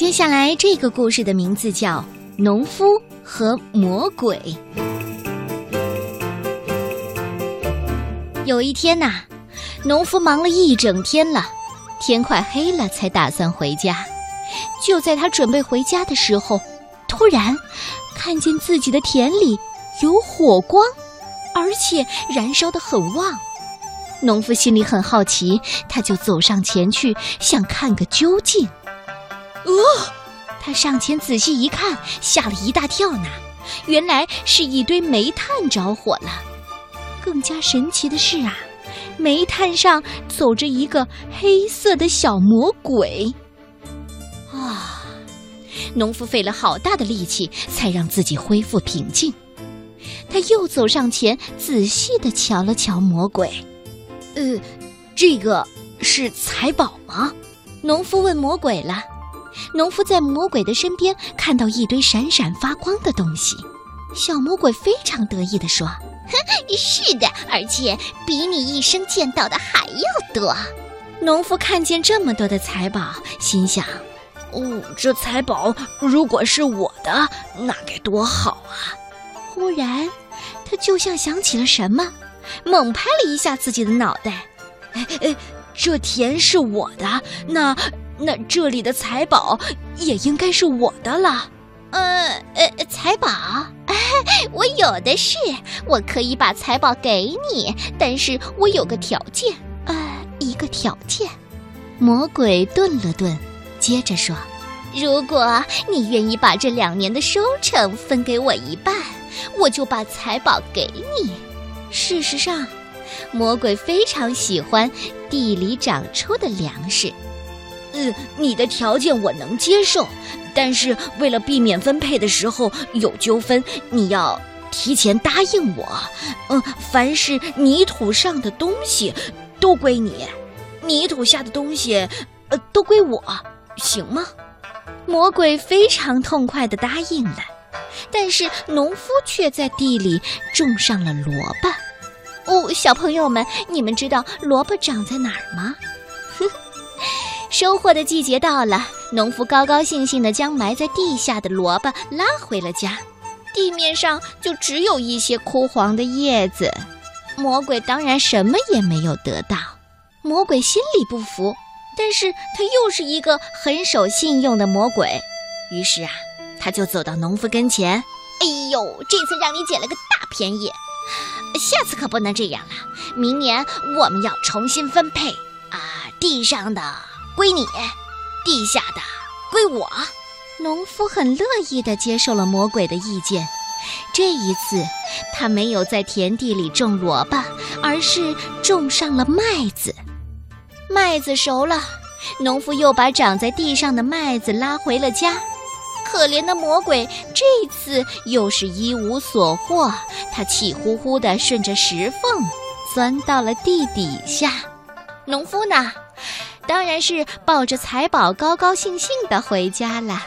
接下来这个故事的名字叫《农夫和魔鬼》。有一天呐，农夫忙了一整天了，天快黑了才打算回家。就在他准备回家的时候，突然看见自己的田里有火光，而且燃烧的很旺。农夫心里很好奇，他就走上前去想看个究竟。哦，他上前仔细一看，吓了一大跳呢。原来是一堆煤炭着火了。更加神奇的是啊，煤炭上走着一个黑色的小魔鬼。啊，农夫费了好大的力气才让自己恢复平静。他又走上前，仔细的瞧了瞧魔鬼。呃，这个是财宝吗？农夫问魔鬼了。农夫在魔鬼的身边看到一堆闪闪发光的东西，小魔鬼非常得意地说：“ 是的，而且比你一生见到的还要多。”农夫看见这么多的财宝，心想：“哦，这财宝如果是我的，那该多好啊！”忽然，他就像想起了什么，猛拍了一下自己的脑袋：“哎哎，这田是我的，那……”那这里的财宝也应该是我的了。呃呃，财宝，我有的是，我可以把财宝给你，但是我有个条件。呃，一个条件。魔鬼顿了顿，接着说：“如果你愿意把这两年的收成分给我一半，我就把财宝给你。”事实上，魔鬼非常喜欢地里长出的粮食。嗯，你的条件我能接受，但是为了避免分配的时候有纠纷，你要提前答应我。嗯，凡是泥土上的东西都归你，泥土下的东西呃都归我，行吗？魔鬼非常痛快地答应了，但是农夫却在地里种上了萝卜。哦，小朋友们，你们知道萝卜长在哪儿吗？收获的季节到了，农夫高高兴兴地将埋在地下的萝卜拉回了家。地面上就只有一些枯黄的叶子。魔鬼当然什么也没有得到。魔鬼心里不服，但是他又是一个很守信用的魔鬼。于是啊，他就走到农夫跟前：“哎呦，这次让你捡了个大便宜，下次可不能这样了。明年我们要重新分配啊，地上的。”归你，地下的归我。农夫很乐意地接受了魔鬼的意见。这一次，他没有在田地里种萝卜，而是种上了麦子。麦子熟了，农夫又把长在地上的麦子拉回了家。可怜的魔鬼这次又是一无所获，他气呼呼地顺着石缝钻到了地底下。农夫呢？当然是抱着财宝高高兴兴地回家了。